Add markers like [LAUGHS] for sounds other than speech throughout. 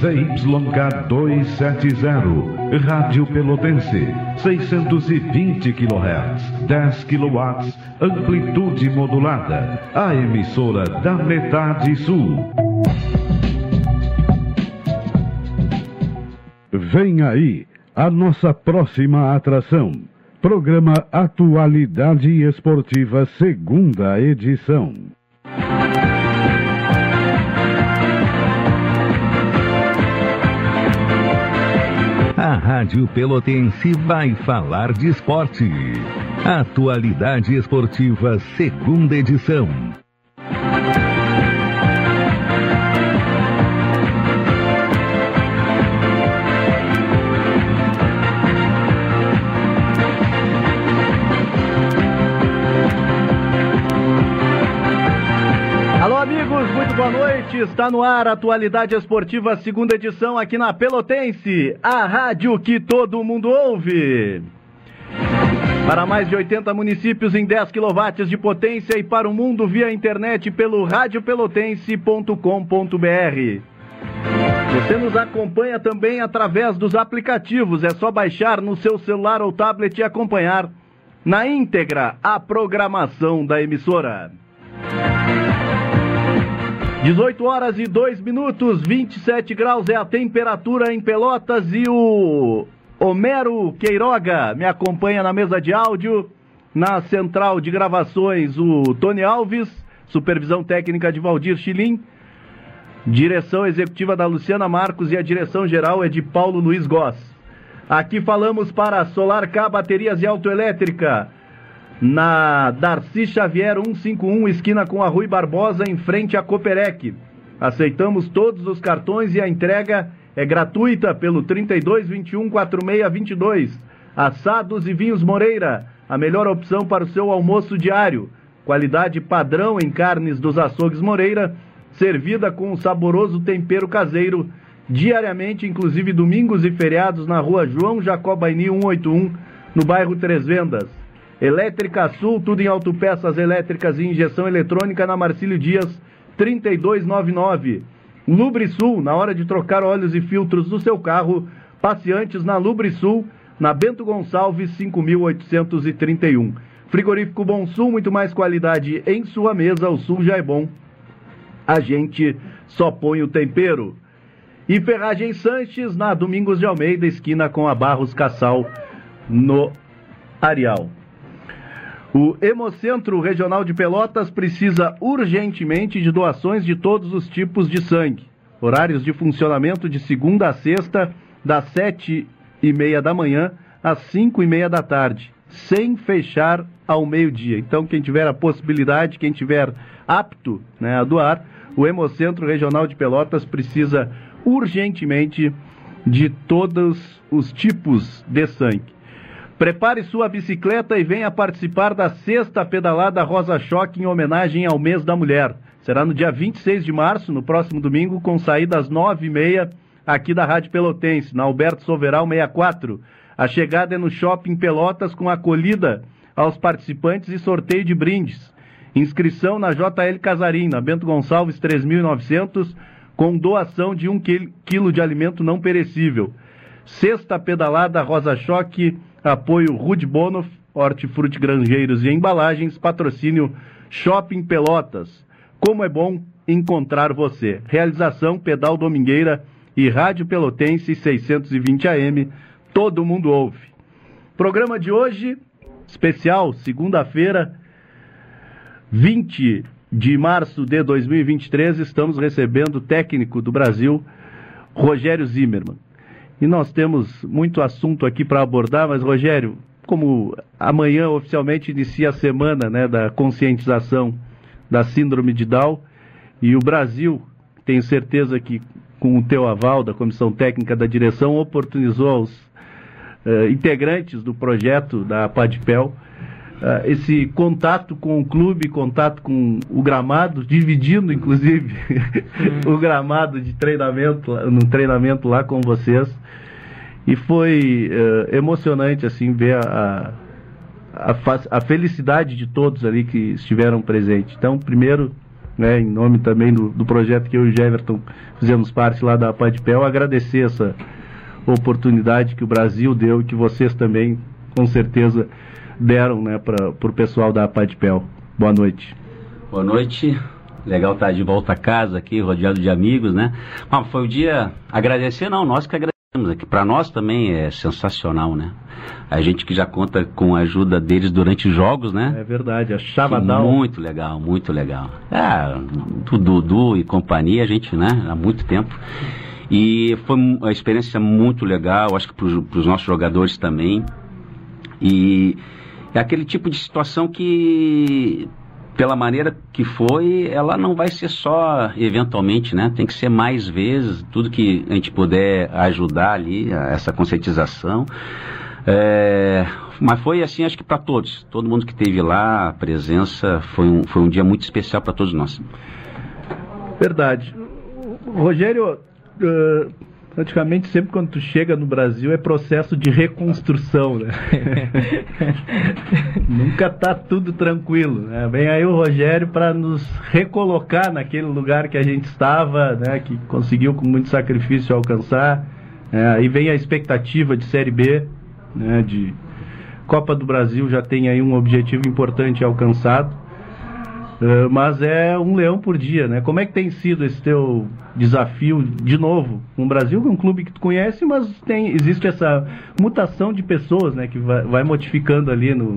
ZYK 270, Rádio Pelotense, 620 kHz, 10 kW, amplitude modulada, a emissora da metade sul. Vem aí a nossa próxima atração. Programa Atualidade Esportiva, segunda edição. A Rádio Pelotense vai falar de esporte. Atualidade Esportiva, segunda edição. Boa noite. Está no ar Atualidade Esportiva, segunda edição aqui na Pelotense, a rádio que todo mundo ouve. Para mais de 80 municípios em 10 kW de potência e para o mundo via internet pelo radiopelotense.com.br. Você nos acompanha também através dos aplicativos, é só baixar no seu celular ou tablet e acompanhar na íntegra a programação da emissora. 18 horas e 2 minutos, 27 graus é a temperatura em Pelotas e o Homero Queiroga me acompanha na mesa de áudio, na central de gravações o Tony Alves, supervisão técnica de Valdir Chilim, direção executiva da Luciana Marcos e a direção geral é de Paulo Luiz Goss. Aqui falamos para Solar K Baterias e Autoelétrica na Darcy Xavier 151, esquina com a Rui Barbosa, em frente à Coperec. Aceitamos todos os cartões e a entrega é gratuita pelo 32 21 46 22. Assados e Vinhos Moreira, a melhor opção para o seu almoço diário. Qualidade padrão em carnes dos açougues Moreira, servida com um saboroso tempero caseiro, diariamente, inclusive domingos e feriados, na rua João Jacobaini 181, no bairro Três Vendas. Elétrica Sul, tudo em autopeças elétricas e injeção eletrônica na Marcílio Dias 3299. Lubrisul, na hora de trocar óleos e filtros do seu carro, passe antes na Lubrisul, na Bento Gonçalves 5831. Frigorífico Bom Sul, muito mais qualidade em sua mesa, o Sul já é bom. A gente só põe o tempero. E Ferragem Sanches, na Domingos de Almeida, esquina com a Barros Cassal, no Areal. O Hemocentro Regional de Pelotas precisa urgentemente de doações de todos os tipos de sangue. Horários de funcionamento de segunda a sexta, das sete e meia da manhã às cinco e meia da tarde, sem fechar ao meio-dia. Então, quem tiver a possibilidade, quem tiver apto né, a doar, o Hemocentro Regional de Pelotas precisa urgentemente de todos os tipos de sangue. Prepare sua bicicleta e venha participar da sexta pedalada Rosa Choque em homenagem ao mês da mulher. Será no dia 26 de março, no próximo domingo, com saída às nove e meia aqui da Rádio Pelotense, na Alberto Soveral 64. A chegada é no Shopping Pelotas com acolhida aos participantes e sorteio de brindes. Inscrição na JL Casarim, na Bento Gonçalves 3900, com doação de um quilo de alimento não perecível. Sexta pedalada Rosa Choque Apoio Rude Bonof, Hortifruti Granjeiros e Embalagens, patrocínio Shopping Pelotas. Como é bom encontrar você. Realização Pedal Domingueira e Rádio Pelotense 620 AM. Todo mundo ouve. Programa de hoje, especial, segunda-feira, 20 de março de 2023, estamos recebendo o técnico do Brasil, Rogério Zimmermann. E nós temos muito assunto aqui para abordar, mas Rogério, como amanhã oficialmente inicia a semana né, da conscientização da síndrome de Down, e o Brasil, tenho certeza que com o teu aval da comissão técnica da direção, oportunizou aos uh, integrantes do projeto da PADPEL esse contato com o clube, contato com o gramado, dividindo inclusive [LAUGHS] o gramado de treinamento, no treinamento lá com vocês. E foi uh, emocionante assim ver a, a, a, felicidade de todos ali que estiveram presentes. Então, primeiro, né, em nome também do, do projeto que eu e o Jeverton fizemos parte lá da Padpel, agradecer essa oportunidade que o Brasil deu e que vocês também, com certeza, deram né, para o pessoal da Padpel. Boa noite. Boa noite. Legal estar de volta a casa aqui, rodeado de amigos, né? Mas foi o dia. Agradecer, não, nós que agradecemos aqui. Para nós também é sensacional, né? A gente que já conta com a ajuda deles durante os jogos, né? É verdade, a Chavadal. Muito legal, muito legal. É, do Dudu e companhia, a gente, né? Há muito tempo. E foi uma experiência muito legal, acho que para os nossos jogadores também. E é aquele tipo de situação que, pela maneira que foi, ela não vai ser só eventualmente, né? Tem que ser mais vezes, tudo que a gente puder ajudar ali, essa conscientização. É, mas foi assim, acho que para todos, todo mundo que esteve lá, a presença foi um, foi um dia muito especial para todos nós. Verdade. Rogério, uh, praticamente sempre quando tu chega no Brasil é processo de reconstrução, né? [LAUGHS] Nunca tá tudo tranquilo, né? Vem aí o Rogério para nos recolocar naquele lugar que a gente estava, né? Que conseguiu com muito sacrifício alcançar. É, aí vem a expectativa de Série B, né? De Copa do Brasil já tem aí um objetivo importante alcançado. Uh, mas é um leão por dia, né? Como é que tem sido esse teu desafio de novo no Brasil, é um clube que tu conhece, mas tem existe essa mutação de pessoas, né? Que vai, vai modificando ali no,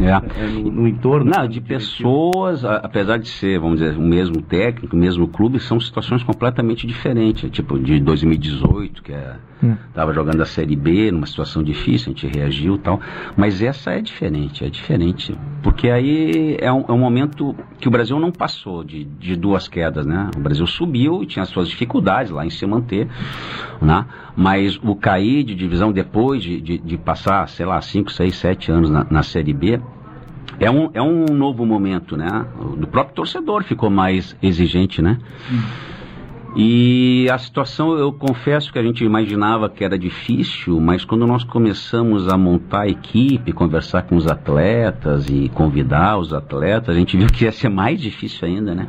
é. é. No, no, entorno. Não, de pessoas, apesar de ser, vamos dizer, o mesmo técnico, o mesmo clube, são situações completamente diferentes. Tipo, de 2018, que estava é, hum. jogando a Série B, numa situação difícil, a gente reagiu e tal. Mas essa é diferente, é diferente. Porque aí é um, é um momento que o Brasil não passou de, de duas quedas, né? O Brasil subiu e tinha suas dificuldades lá em se manter, né? Mas o cair de divisão depois de, de, de passar, sei lá, 5, 6, 7 anos na, na Série B, é um, é um novo momento, né? O próprio torcedor ficou mais exigente, né? E a situação, eu confesso que a gente imaginava que era difícil, mas quando nós começamos a montar a equipe, conversar com os atletas e convidar os atletas, a gente viu que ia ser mais difícil ainda, né?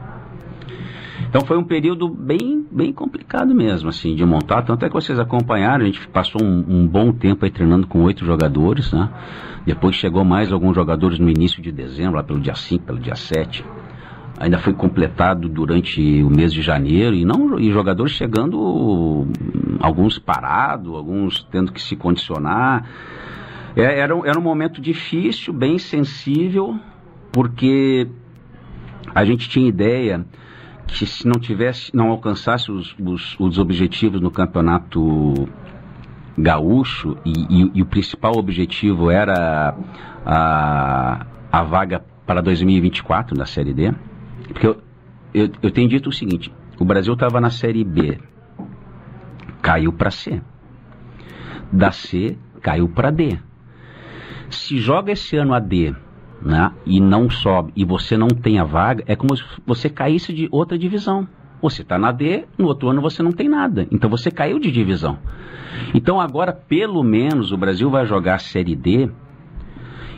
Então foi um período bem, bem complicado mesmo, assim, de montar. Tanto é que vocês acompanharam, a gente passou um, um bom tempo aí treinando com oito jogadores, né? Depois chegou mais alguns jogadores no início de dezembro, lá pelo dia 5, pelo dia 7. Ainda foi completado durante o mês de janeiro e não e jogadores chegando, alguns parados, alguns tendo que se condicionar. É, era, era um momento difícil, bem sensível, porque a gente tinha ideia que se não tivesse, não alcançasse os, os, os objetivos no campeonato gaúcho e, e, e, o principal objetivo era a, a vaga para 2024 da Série D, porque eu, eu, eu tenho dito o seguinte, o Brasil estava na Série B, caiu para C, da C caiu para D. Se joga esse ano a D né, e não sobe, e você não tem a vaga, é como se você caísse de outra divisão. Você está na D, no outro ano você não tem nada. Então você caiu de divisão. Então agora, pelo menos, o Brasil vai jogar a Série D.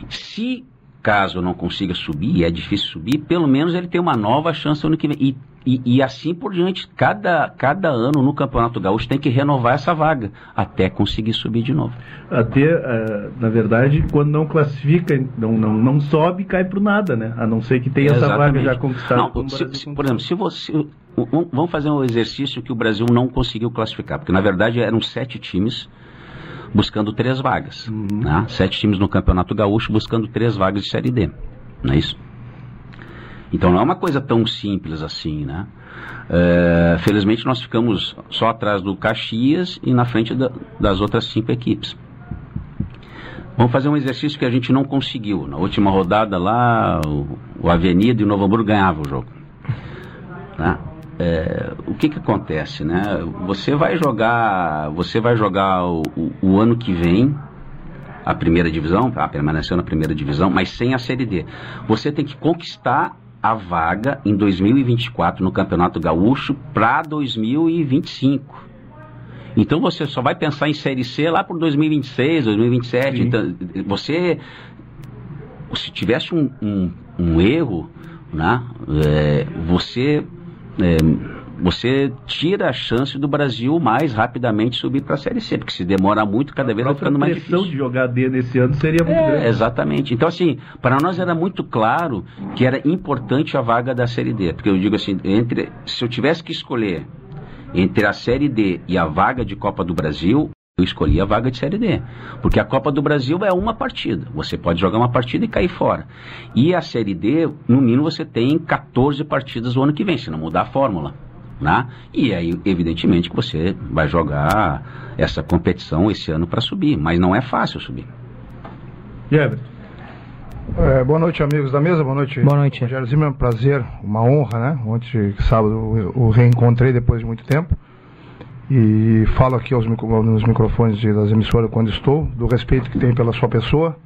Se caso não consiga subir, é difícil subir, pelo menos ele tem uma nova chance ano que vem. E, e, e, assim por diante, cada, cada ano no Campeonato Gaúcho tem que renovar essa vaga até conseguir subir de novo. Até, uh, na verdade, quando não classifica, não, não, não sobe, cai para nada, né? A não ser que tenha essa vaga já conquistada. Não, se, se, por exemplo, se você. Vamos fazer um exercício que o Brasil não conseguiu classificar, porque na verdade eram sete times buscando três vagas. Uhum. Né? Sete times no Campeonato Gaúcho buscando três vagas de Série D. Não é isso? Então não é uma coisa tão simples assim, né? É, felizmente nós ficamos só atrás do Caxias e na frente da, das outras cinco equipes. Vamos fazer um exercício que a gente não conseguiu. Na última rodada lá, o, o Avenida e o Novo Hamburgo ganhavam o jogo. Né? é, o que que acontece, né? Você vai jogar, você vai jogar o, o, o ano que vem a primeira divisão, tá? permaneceu na primeira divisão, mas sem a Série D. Você tem que conquistar a vaga em 2024 no Campeonato Gaúcho para 2025. Então você só vai pensar em Série C lá por 2026, 2027. Sim. Então, você, se tivesse um, um, um erro, né? É, você é, você tira a chance do Brasil mais rapidamente subir para a Série C, porque se demora muito, cada vez vai ficando mais difícil. A pressão de jogar D nesse ano seria muito é, grande. Exatamente. Então, assim, para nós era muito claro que era importante a vaga da Série D, porque eu digo assim, entre, se eu tivesse que escolher entre a Série D e a vaga de Copa do Brasil, eu escolhi a vaga de Série D. Porque a Copa do Brasil é uma partida. Você pode jogar uma partida e cair fora. E a Série D, no mínimo, você tem 14 partidas o ano que vem, se não mudar a fórmula. Né? E aí, evidentemente, que você vai jogar essa competição esse ano para subir. Mas não é fácil subir. Everton. É, boa noite, amigos da mesa. Boa noite. Boa noite. Rogério Zimmer, é um prazer, uma honra, né? Ontem, sábado, o reencontrei depois de muito tempo. E falo aqui aos, nos microfones das emissoras quando estou, do respeito que tem pela sua pessoa,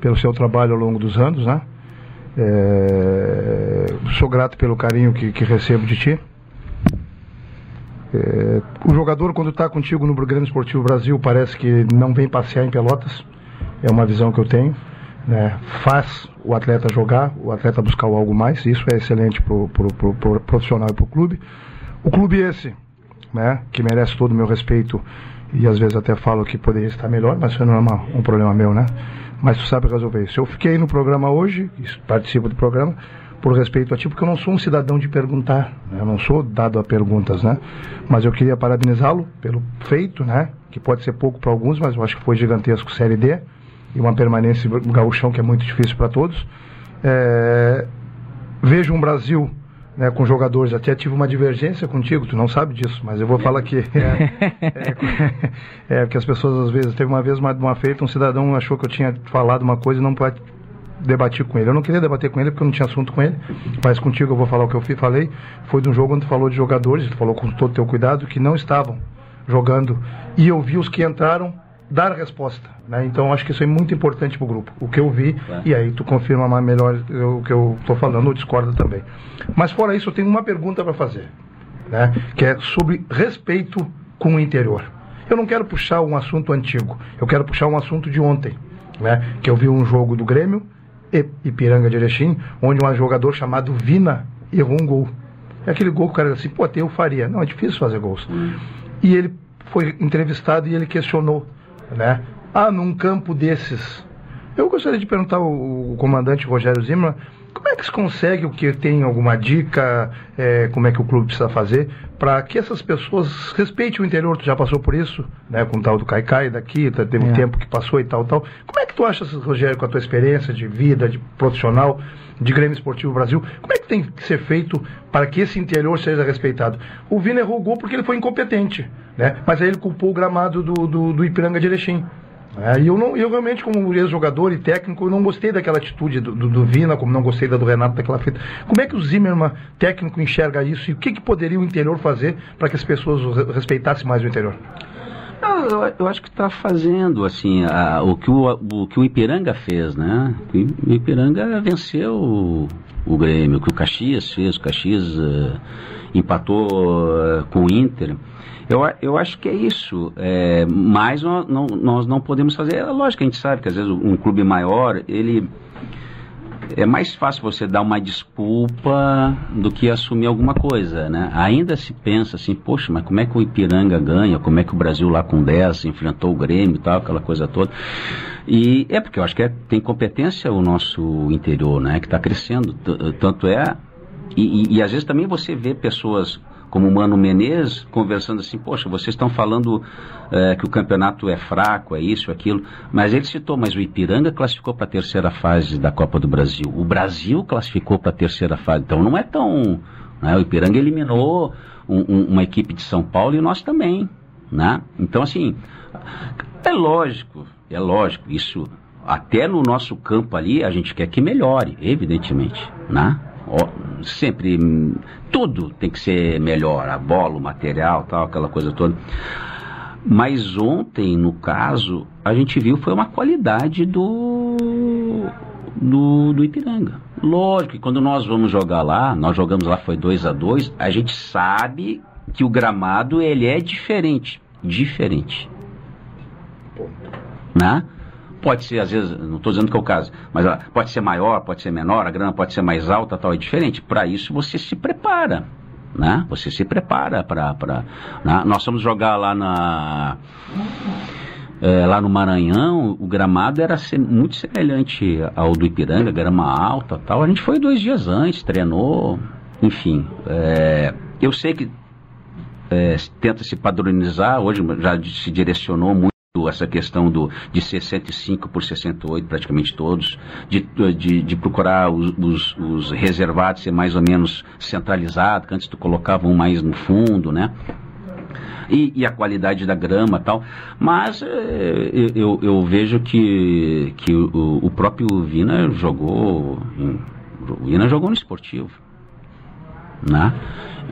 pelo seu trabalho ao longo dos anos, né? É, sou grato pelo carinho que, que recebo de ti. É, o jogador, quando está contigo no Grande Esportivo Brasil, parece que não vem passear em Pelotas. É uma visão que eu tenho. Né? Faz o atleta jogar, o atleta buscar algo mais. Isso é excelente para o pro, pro, pro profissional e para o clube. O clube esse, né, que merece todo o meu respeito e às vezes até falo que poderia estar melhor, mas isso não é uma, um problema meu, né? Mas tu sabe resolver isso. Eu fiquei no programa hoje, participo do programa, por respeito a ti, porque eu não sou um cidadão de perguntar, né? eu não sou dado a perguntas, né? Mas eu queria parabenizá-lo pelo feito, né? Que pode ser pouco para alguns, mas eu acho que foi gigantesco Série D e uma permanência no gauchão que é muito difícil para todos. É... Vejo um Brasil né, com jogadores. Até tive uma divergência contigo, tu não sabe disso, mas eu vou falar aqui. [LAUGHS] É, é, é, porque as pessoas às vezes. Teve uma vez uma, uma feita, um cidadão achou que eu tinha falado uma coisa e não debater com ele. Eu não queria debater com ele porque eu não tinha assunto com ele, mas contigo eu vou falar o que eu falei. Foi de um jogo onde falou de jogadores, falou com todo o teu cuidado, que não estavam jogando. E eu vi os que entraram dar resposta. Né? Então acho que isso é muito importante para o grupo. O que eu vi, é. e aí tu confirma melhor o que eu estou falando ou discorda também. Mas fora isso, eu tenho uma pergunta para fazer, né? que é sobre respeito com o interior. Eu não quero puxar um assunto antigo, eu quero puxar um assunto de ontem, né? que eu vi um jogo do Grêmio Ipiranga de Erechim, onde um jogador chamado Vina errou um gol. É aquele gol que o cara diz assim, pô, até eu faria. Não, é difícil fazer gols. Hum. E ele foi entrevistado e ele questionou, né? Ah, num campo desses. Eu gostaria de perguntar ao, ao comandante Rogério Zimmer como é que se consegue, o que tem alguma dica, é, como é que o clube precisa fazer para que essas pessoas respeitem o interior? Tu já passou por isso, né? Com o tal do Caicai daqui, tá, teve um é. tempo que passou e tal, tal. Como é que tu achas, Rogério, com a tua experiência de vida, de profissional, de Grêmio Esportivo Brasil, como é que tem que ser feito para que esse interior seja respeitado? O Vina errou o gol porque ele foi incompetente, né? Mas aí ele culpou o gramado do, do, do Ipiranga de Erechim. É, e eu, não, eu realmente, como ex-jogador e técnico, eu não gostei daquela atitude do, do, do, Vina, como não gostei da do Renato daquela feita. Como é que o Zimmermann, técnico, enxerga isso e o que, que poderia o interior fazer para que as pessoas respeitassem mais o interior? Eu, eu acho que está fazendo assim a, o, que o, o que o Ipiranga fez, né? O Ipiranga venceu o, o Grêmio, o que o Caxias fez, o Caxias uh, empatou uh, com o Inter. Eu, eu acho que é isso. É, mas nós não, nós não podemos fazer. É lógico a gente sabe que às vezes um clube maior, ele. É mais fácil você dar uma desculpa do que assumir alguma coisa, né? Ainda se pensa assim, poxa, mas como é que o Ipiranga ganha? Como é que o Brasil lá com 10 enfrentou o Grêmio e tal, aquela coisa toda. E é porque eu acho que é, tem competência o nosso interior, né? Que está crescendo. Tanto é. E, e, e, às vezes também você vê pessoas como o Mano Menezes, conversando assim, poxa, vocês estão falando é, que o campeonato é fraco, é isso, é aquilo, mas ele citou, mas o Ipiranga classificou para a terceira fase da Copa do Brasil, o Brasil classificou para a terceira fase, então não é tão... Né? O Ipiranga eliminou um, um, uma equipe de São Paulo e nós também, né? Então, assim, é lógico, é lógico, isso até no nosso campo ali a gente quer que melhore, evidentemente, né? Sempre tudo tem que ser melhor, a bola, o material, tal, aquela coisa toda. Mas ontem, no caso, a gente viu foi uma qualidade do do, do Ipiranga. Lógico que quando nós vamos jogar lá, nós jogamos lá foi 2 a 2 a gente sabe que o gramado ele é diferente, diferente. Né? Pode ser, às vezes, não estou dizendo que é o caso, mas ó, pode ser maior, pode ser menor, a grana pode ser mais alta, tal, é diferente. Para isso você se prepara. Né? Você se prepara para. Né? Nós vamos jogar lá na. É, lá no Maranhão, o gramado era muito semelhante ao do Ipiranga, grama alta tal. A gente foi dois dias antes, treinou, enfim. É, eu sei que é, tenta se padronizar, hoje já se direcionou muito essa questão do, de 65 por 68, praticamente todos, de, de, de procurar os, os, os, reservados ser mais ou menos centralizados, que antes tu colocava um mais no fundo, né? E, e a qualidade da grama tal. Mas é, eu, eu vejo que, que o, o próprio Vina jogou. Em, o Vina jogou no esportivo. Né?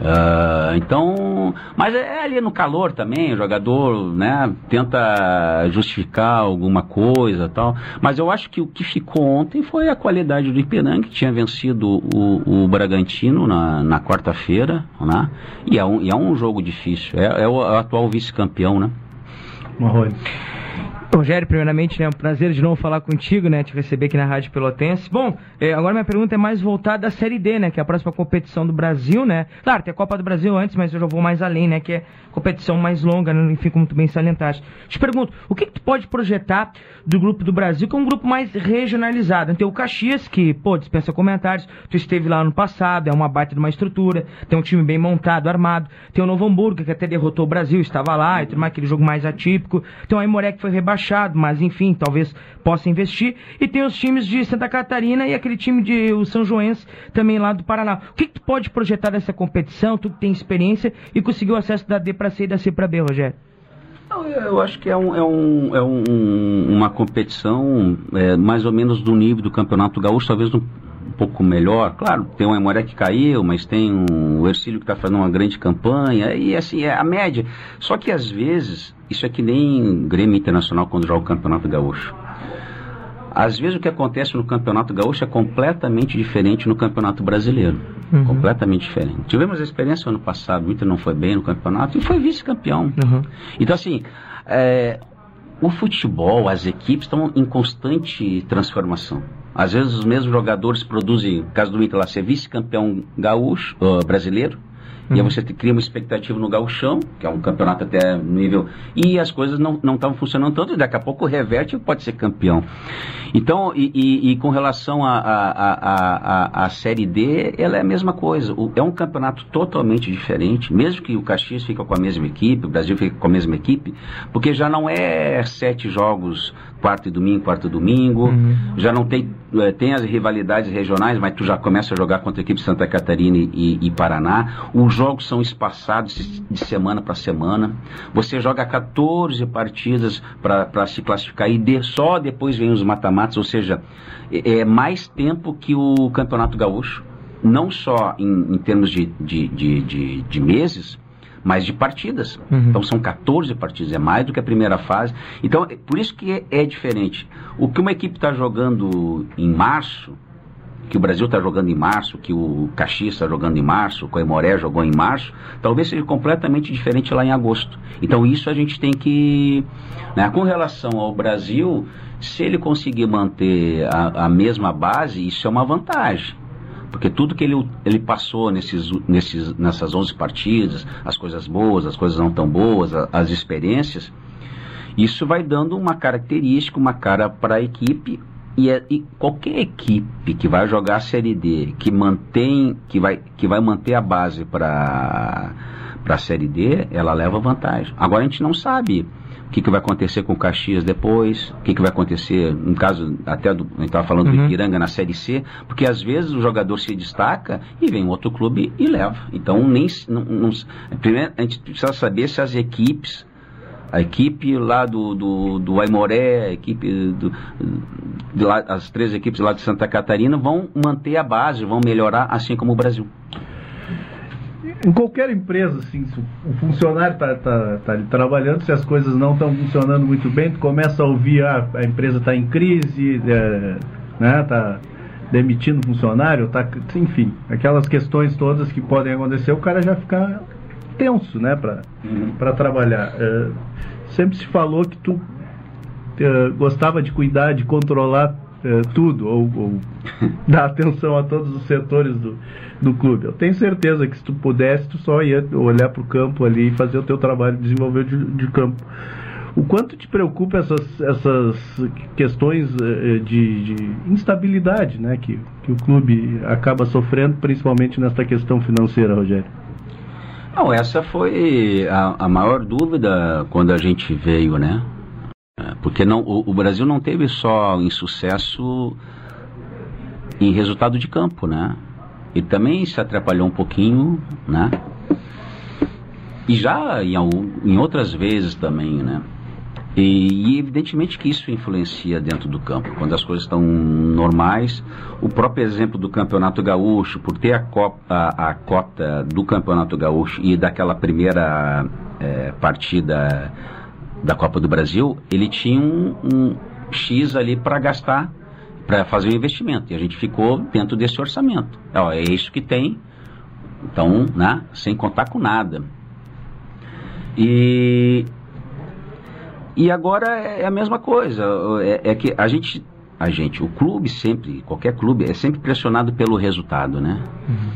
Uh, então, mas é ali no calor também, o jogador né, tenta justificar alguma coisa tal. Mas eu acho que o que ficou ontem foi a qualidade do Ipiranga, que tinha vencido o, o Bragantino na, na quarta-feira, né? E é, um, e é um jogo difícil. É, é o, é o atual vice-campeão, né? Marrone. Rogério, primeiramente, né, é um prazer de novo falar contigo, né, te receber aqui na Rádio Pelotense. Bom, é, agora minha pergunta é mais voltada à Série D, né, que é a próxima competição do Brasil, né. Claro, tem a Copa do Brasil antes, mas eu já vou mais além, né, que é competição mais longa, né, enfim, como tu bem salientaste. Te pergunto, o que, que tu pode projetar do Grupo do Brasil, que é um grupo mais regionalizado? Tem o Caxias, que, pô, dispensa comentários, tu esteve lá no passado, é uma baita de uma estrutura, tem um time bem montado, armado. Tem o Novo Hamburgo, que até derrotou o Brasil, estava lá, e tudo mais, aquele jogo mais atípico. Tem o Aimoré, que foi rebaixado rebaixado, mas enfim, talvez possa investir. E tem os times de Santa Catarina e aquele time de o São Joense também lá do Paraná. O que, que tu pode projetar dessa competição? Tu que tem experiência e conseguiu acesso da D para C e da C para B, Rogério? Eu acho que é, um, é, um, é um, uma competição é, mais ou menos do nível do Campeonato Gaúcho, talvez um, um pouco melhor. Claro, tem o Emoré que caiu, mas tem um, o Ercílio que está fazendo uma grande campanha, e assim, é a média. Só que às vezes isso é que nem Grêmio Internacional quando joga o Campeonato Gaúcho. Às vezes o que acontece no Campeonato Gaúcho é completamente diferente no Campeonato Brasileiro. Uhum. Completamente diferente. Tivemos a experiência ano passado, o Inter não foi bem no campeonato e foi vice-campeão. Uhum. Então, assim, é, o futebol, as equipes estão em constante transformação. Às vezes os mesmos jogadores produzem, no caso do Inter lá, ser vice-campeão gaúcho, uh, brasileiro, Uhum. E aí você cria uma expectativa no gauchão, que é um campeonato até nível... E as coisas não estavam funcionando tanto, e daqui a pouco reverte e pode ser campeão. Então, e, e, e com relação à a, a, a, a, Série D, ela é a mesma coisa. O, é um campeonato totalmente diferente, mesmo que o Caxias fique com a mesma equipe, o Brasil fique com a mesma equipe, porque já não é sete jogos quarto e domingo, quarto e domingo. Uhum. Já não tem, é, tem as rivalidades regionais, mas tu já começa a jogar contra a equipe de Santa Catarina e, e Paraná. Os jogos são espaçados de, semana para semana. Você joga 14 partidas para se classificar e de, só depois vem os matamatos, ou seja, é, é mais tempo que o Campeonato Gaúcho. Não só em, em termos de, de, de, de meses, mas de partidas. Uhum. Então são 14 partidas, é mais do que a primeira fase. Então, é por isso que é, é diferente. O que uma equipe está jogando em março, que o Brasil está jogando em março, que o Caxias está jogando em março, o Coimoré jogou em março, talvez seja completamente diferente lá em agosto. Então isso a gente tem que. Né, com relação ao Brasil, se ele conseguir manter a, a mesma base, isso é uma vantagem. Porque tudo que ele, ele passou nesses, nesses, nessas 11 partidas, as coisas boas, as coisas não tão boas, a, as experiências, isso vai dando uma característica, uma cara para a equipe. E, é, e, qualquer equipe que vai jogar a Série D, que mantém, que vai, que vai manter a base para a Série D, ela leva vantagem. Agora a gente não sabe o que, que vai acontecer com o Caxias depois, o que, que vai acontecer, no caso, até do, a gente estava falando uhum. do Ipiranga na Série C, porque às vezes o jogador se destaca e vem outro clube e leva. Então, nem, não, não, primeiro, a gente precisa saber se as equipes a equipe lá do, do, do Aimoré, a equipe do, lá, as três equipes lá de Santa Catarina vão manter a base, vão melhorar, assim como o Brasil em qualquer empresa, assim, se o funcionário está tá, tá trabalhando, se as coisas não estão funcionando muito bem, tu começa a ouvir, ah, a empresa está em crise, é, né, tá demitindo funcionário, tá, enfim, aquelas questões todas que podem acontecer, o cara já fica tenso, né, para uhum. trabalhar. É, sempre se falou que tu uh, gostava de cuidar, de controlar uh, tudo, ou, ou [LAUGHS] dar atenção a todos os setores do, do clube. Eu tenho certeza que se tu pudesse, tu só ia olhar para o campo ali e fazer o teu trabalho, desenvolver de, de campo. O quanto te preocupa essas, essas questões de, de instabilidade né, que, que o clube acaba sofrendo, principalmente nesta questão financeira, Rogério? Não, essa foi a, a maior dúvida quando a gente veio, né? É, porque não, o, o, Brasil não teve só insucesso em resultado de campo, né? E também se atrapalhou um pouquinho, né? E já em, em outras vezes também, né? E, e, evidentemente que isso influencia dentro do campo. Quando as coisas estão normais, o próprio exemplo do Campeonato Gaúcho, por ter a, copa, a, a cota do Campeonato Gaúcho e daquela primeira é, partida da Copa do Brasil, ele tinha um, um X ali para gastar, para fazer o investimento. E a gente ficou dentro desse orçamento. Ó, é isso que tem, então, né, sem contar com nada. E e agora é a mesma coisa. É, é, que a gente, a gente, o clube sempre, qualquer clube, é sempre pressionado pelo resultado, né? Uhum.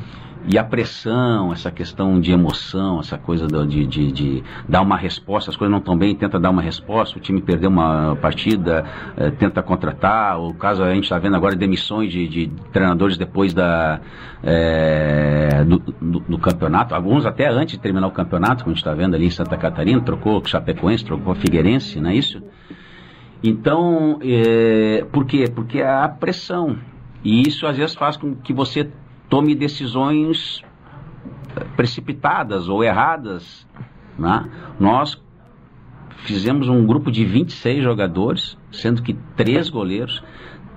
E a pressão, essa questão de emoção, essa coisa de, de, de, dar uma resposta, as coisas não estão bem, tenta dar uma resposta, o time perdeu uma partida, é, tenta contratar, o caso a gente está vendo agora demissões de, de treinadores depois da, é, do, do, do, campeonato, alguns até antes de terminar o campeonato, como a gente está vendo ali em Santa Catarina, trocou o Chapecoense, trocou a Figueirense, não é isso? Então, é, por quê? Porque a pressão. E isso às vezes faz com que você tome decisões eh, precipitadas ou erradas. Né? Nós fizemos um grupo de 26 jogadores, sendo que três goleiros,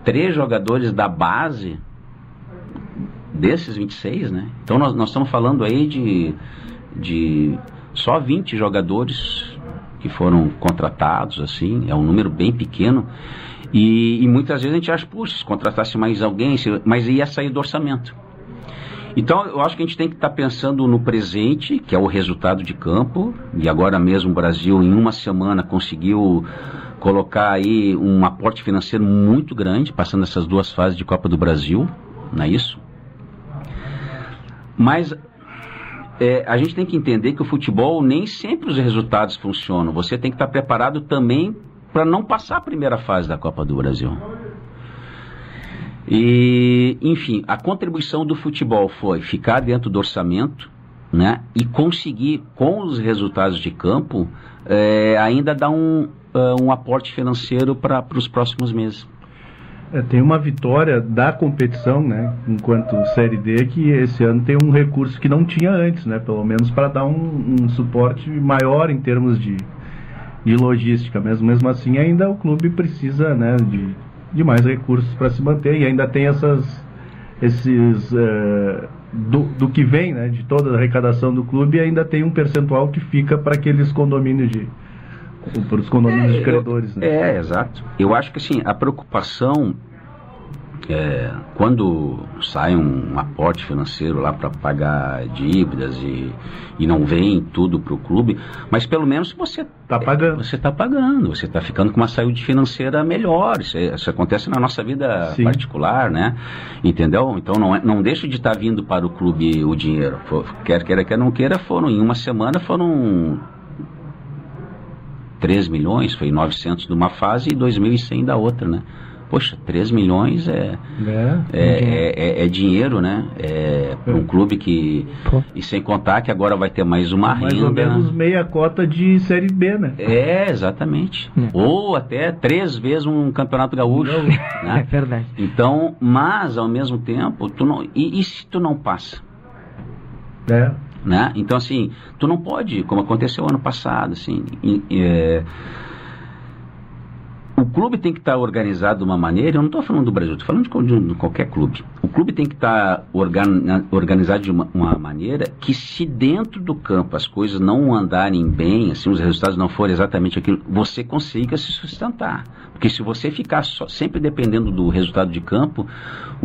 três jogadores da base desses 26, né? Então nós, nós estamos falando aí de, de só 20 jogadores que foram contratados, assim, é um número bem pequeno. E, e muitas vezes a gente acha, puxa, se contratasse mais alguém, se, mas ia sair do orçamento. Então, eu acho que a gente tem que estar tá pensando no presente, que é o resultado de campo, e agora mesmo o Brasil, em uma semana, conseguiu colocar aí um aporte financeiro muito grande, passando essas duas fases de Copa do Brasil, não é isso? Mas é, a gente tem que entender que o futebol nem sempre os resultados funcionam. Você tem que estar tá preparado também para não passar a primeira fase da Copa do Brasil. E, enfim, a contribuição do futebol foi ficar dentro do orçamento, né? E conseguir, com os resultados de campo, é, ainda dar um, uh, um aporte financeiro para os próximos meses. É, tem uma vitória da competição, né, enquanto Série D, que esse ano tem um recurso que não tinha antes, né, pelo menos para dar um, um, suporte maior em termos de, de logística. Mesmo, mesmo assim, ainda o clube precisa né, de, de mais recursos para se manter e ainda tem essas esses uh, do, do que vem né, de toda a arrecadação do clube ainda tem um percentual que fica para aqueles condomínios de para os condomínios é, de credores né? é exato eu acho que assim a preocupação é, quando sai um aporte financeiro lá para pagar dívidas e, e não vem tudo para o clube, mas pelo menos você está pagando. Você está pagando, você está ficando com uma saúde financeira melhor. Isso, isso acontece na nossa vida Sim. particular, né? Entendeu? Então não, é, não deixa de estar tá vindo para o clube o dinheiro. Quer queira, quer não queira, foram em uma semana foram 3 milhões, foi 900 de uma fase e 2.100 da outra, né? Poxa, 3 milhões é, é, é, é, é dinheiro, né? É, para um clube que. Pô. E sem contar que agora vai ter mais uma mais renda. Mais ou menos meia cota de Série B, né? É, exatamente. Hum. Ou até três vezes um campeonato gaúcho. [LAUGHS] Né? É verdade. Então, mas ao mesmo tempo, tu não. E, e se tu não passa? É. Né? Então, assim, tu não pode, como aconteceu ano passado, assim. é, o clube tem que estar organizado de uma maneira, eu não estou falando do Brasil, estou falando de, de, qualquer clube. O clube tem que estar organizado de uma, uma, maneira que se dentro do campo as coisas não andarem bem, assim, os resultados não forem exatamente aquilo, você consiga se sustentar. Porque se você ficar só, sempre dependendo do resultado de campo,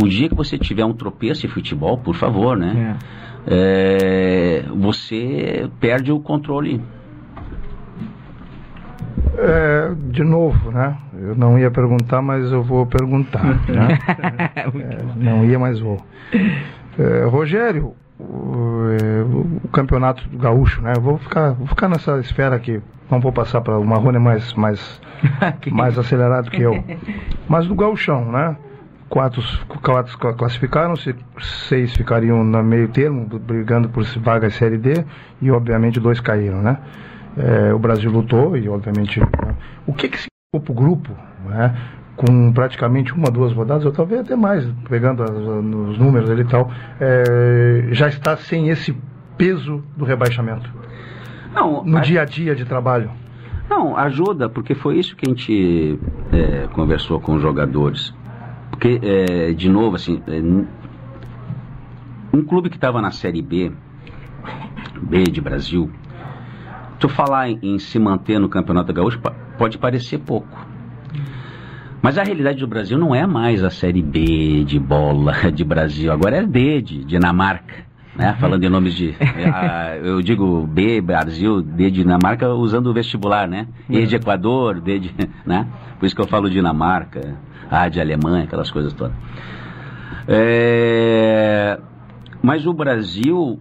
o dia que você tiver um tropeço em futebol, por favor, né? É. É, você perde o controle é, de novo, né? Eu não ia perguntar, mas eu vou perguntar. Né? é, [LAUGHS] não ia, mas vou. É, Rogério, o, é, o, campeonato gaúcho, né? vou ficar, vou ficar nessa esfera aqui. Não vou passar para o Marrone mais, mais, [LAUGHS] mais acelerado que eu. Mas do gauchão, né? Quatro, quatro classificaram-se, seis ficariam no meio termo, brigando por vaga Série D, e obviamente dois caíram, né? É, o Brasil lutou e obviamente... O que que se para o grupo, né? com praticamente uma, duas rodadas, ou talvez até mais, pegando as, os números ali e tal, é, já está sem esse peso do rebaixamento? Não, no a... dia a dia de trabalho? Não, ajuda, porque foi isso que a gente é, conversou com os jogadores. Porque, é, de novo, assim, é, um clube que estava na Série B, B de Brasil, tu falar em, em se manter no Campeonato Gaúcho pode parecer pouco. Mas a realidade do Brasil não é mais a Série B de bola [LAUGHS] de Brasil, agora é D de Dinamarca. Né? Falando em nomes de. [LAUGHS] A, eu digo B, Brasil, D de Dinamarca, usando o vestibular, né? E de Equador, D de. [LAUGHS] Né? Por isso que eu falo Dinamarca, A de Alemanha, aquelas coisas todas. É, mas o Brasil,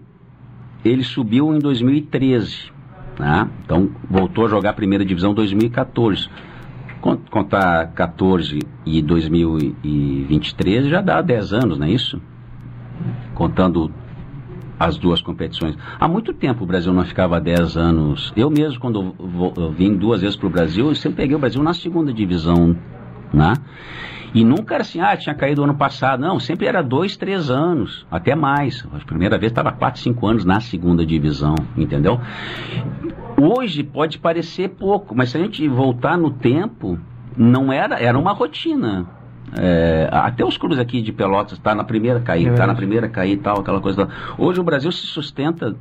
ele subiu em 2013. Né? Então, voltou a jogar a primeira divisão em 2014 contar 14 e 2023 já dá 10 anos, não é isso? Contando as duas competições. Há muito tempo o Brasil não ficava 10 anos. Eu mesmo, quando vim duas vezes para o Brasil, eu sempre peguei o Brasil na segunda divisão. Né? E nunca era assim, ah, tinha caído ano passado. Não, sempre era dois, três anos, até mais. A primeira vez estava quatro, cinco anos na segunda divisão, entendeu? Hoje pode parecer pouco, mas se a gente voltar no tempo, não era, era uma rotina. É, até os clubes aqui de Pelotas está na primeira cair, está é na primeira cair e tal, aquela coisa. Hoje o Brasil se sustenta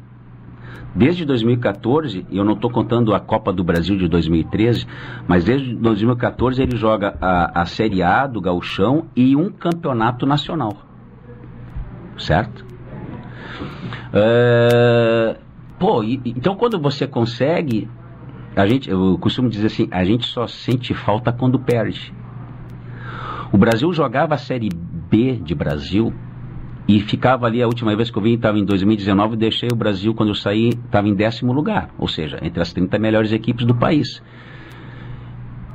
Desde 2014, e eu não estou contando a Copa do Brasil de 2013, mas desde 2014 ele joga a, a Série A do Gauchão e um campeonato nacional. Certo? É, pô, e, então quando você consegue, a gente, eu costumo dizer assim, a gente só sente falta quando perde. O Brasil jogava a Série B de Brasil e ficava ali, a última vez que eu vim, estava em 2019, deixei o Brasil, quando eu saí, estava em décimo lugar, ou seja, entre as 30 melhores equipes do país.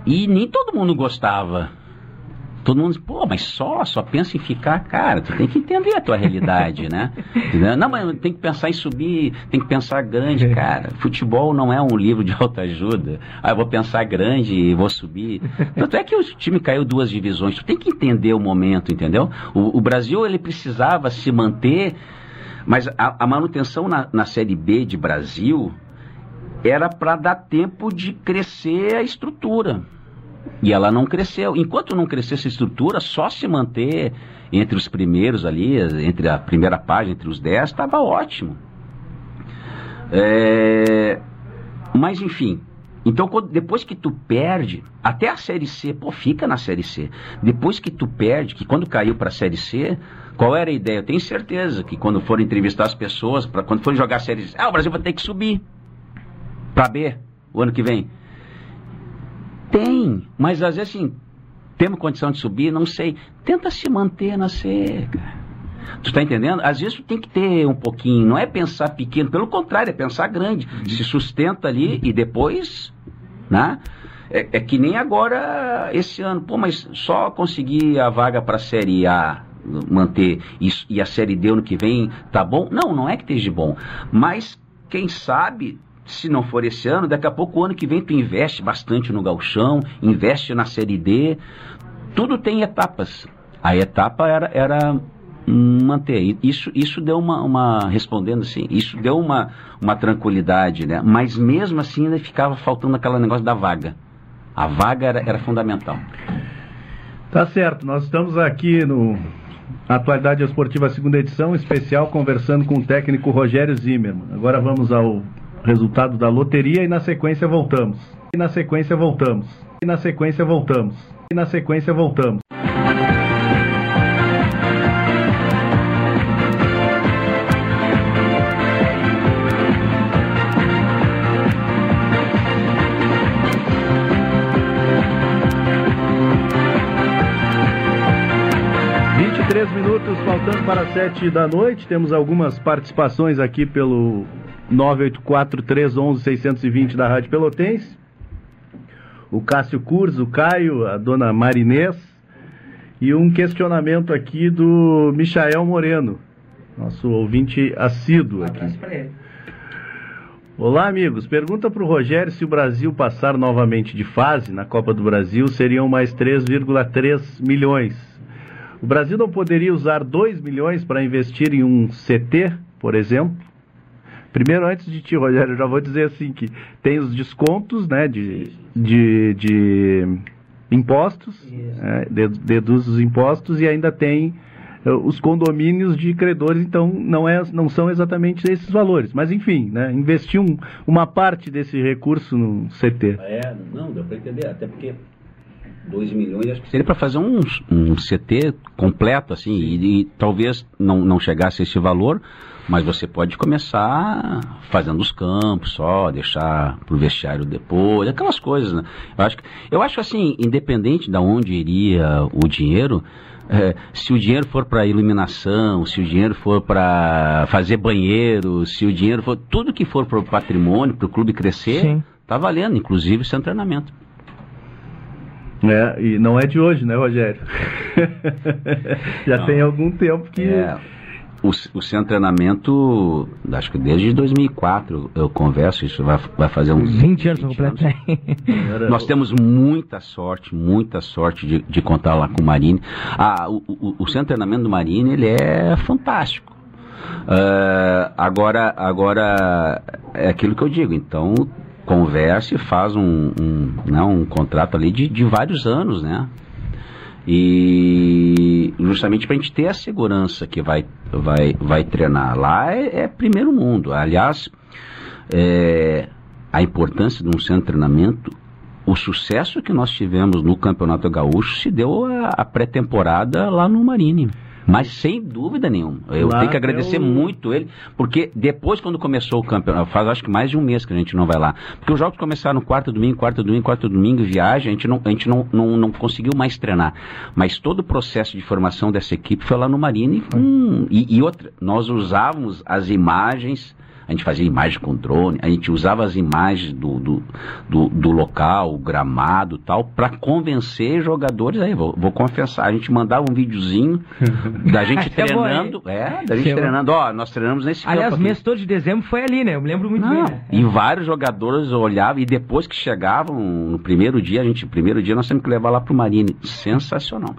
E nem todo mundo gostava todo mundo diz, pô, mas só, só pensa em ficar, cara, tu tem que entender a tua realidade, né? Não, mas tem que pensar em subir, tem que pensar grande, cara. Futebol não é um livro de [LAUGHS] autoajuda. Ah, eu vou pensar grande e vou subir. Tanto é que o time caiu duas divisões. Tu tem que entender o momento, entendeu? O, o Brasil, ele precisava se manter, mas a, a manutenção na, na Série B de Brasil era para dar tempo de crescer a estrutura. E ela não cresceu. Enquanto não crescer essa estrutura, só se manter entre os primeiros ali, entre a primeira página, entre os dez, estava ótimo. É... Mas enfim, então quando, depois que tu perde, até a Série C, pô, fica na Série C. Depois que tu perde, que quando caiu para a Série C, qual era a ideia? Eu tenho certeza que quando for entrevistar as pessoas, para quando for jogar a Série C, ah, o Brasil vai ter que subir para B o ano que vem. Tem, mas às vezes assim, temos condição de subir, não sei. Tenta se manter na seca. Tu está entendendo? Às vezes tu tem que ter um pouquinho, não é pensar pequeno, pelo contrário, é pensar grande. Se sustenta ali e depois, né? É, é que nem agora esse ano, pô, mas só conseguir a vaga para a Série A manter isso, e a Série D ano que vem tá bom? Não, não é que esteja bom, mas quem sabe se não for esse ano, daqui a pouco o ano que vem tu investe bastante no galchão, investe na série D, tudo tem etapas. A etapa era, era manter. Isso, isso deu uma, uma, respondendo assim, isso deu uma, uma tranquilidade, né? Mas mesmo assim ainda ficava faltando aquele negócio da vaga. A vaga era, era fundamental. Tá certo, nós estamos aqui no Atualidade Esportiva segunda edição, especial, conversando com o técnico Rogério Zimmermann. Agora vamos ao resultado da loteria e na sequência voltamos. E na sequência voltamos. E na sequência voltamos. E na sequência voltamos. Três minutos faltando para sete da noite, temos algumas participações aqui pelo 984-311-620 da Rádio Pelotense. O Cássio Curz, o Caio, a dona Marinês. E um questionamento aqui do Michael Moreno, nosso ouvinte assíduo aqui. Olá, amigos. Pergunta para o Rogério se o Brasil passar novamente de fase na Copa do Brasil seriam mais 3,3 milhões. O Brasil não poderia usar 2 milhões para investir em um CT, por exemplo? Primeiro, antes de ti, Rogério, já vou dizer assim que tem os descontos né, de, de, de impostos, é, deduz os impostos e ainda tem uh, os condomínios de credores, então não, é, não são exatamente esses valores. Mas enfim, né, investir um, uma parte desse recurso no CT. É, não, deu para entender, até porque 2 milhões, acho que seria para fazer um, um CT completo, assim, e, e, talvez não, não chegasse a esse valor, mas você pode começar fazendo os campos só, deixar para o vestiário depois, aquelas coisas, né? Eu acho, eu acho assim, independente de onde iria o dinheiro, é, se o dinheiro for para iluminação, se o dinheiro for para fazer banheiro, se o dinheiro for. Tudo que for para o patrimônio, para o clube crescer, Sim. tá valendo, inclusive seu treinamento. É, e não é de hoje, né, Rogério? [LAUGHS] Já não. tem algum tempo que. É, o, o centro treinamento, acho que desde 2004 eu converso, isso vai, vai fazer uns 20 anos completo. Nós temos muita sorte, muita sorte de, de contar lá com o Marine. Ah, o, o, o centro treinamento do Marine ele é fantástico. Uh, agora, agora é aquilo que eu digo. Então converse e faz um, um, né, um contrato ali de, de vários anos, né? E justamente para a gente ter a segurança que vai, vai, vai treinar. Lá é, é primeiro mundo. Aliás, é, a importância de um centro de treinamento, o sucesso que nós tivemos no Campeonato Gaúcho se deu a, a pré-temporada lá no Marine. Mas sem dúvida nenhuma. Eu lá tenho que agradecer eu... muito ele, porque depois, quando começou o campeonato, faz acho que mais de um mês que a gente não vai lá. Porque os jogos começaram quarto domingo, quarto domingo, quarto domingo, viagem, a gente não, a gente não, não, não conseguiu mais treinar. Mas todo o processo de formação dessa equipe foi lá no Marine. Hum, e, e outra, nós usávamos as imagens a gente fazia imagem com drone, a gente usava as imagens do, do, do, do local, o gramado tal, para convencer jogadores aí, vou, vou, confessar, a gente mandava um videozinho [LAUGHS] da gente [LAUGHS] é treinando, é, da gente treinando, ó, nós treinamos nesse Aliás, mês todo de dezembro foi ali, né? Eu me lembro muito Não, bem. Né? E vários jogadores olhavam, e depois que chegavam, no primeiro dia, a gente, primeiro dia nós temos que levar lá pro Marine. Sensacional.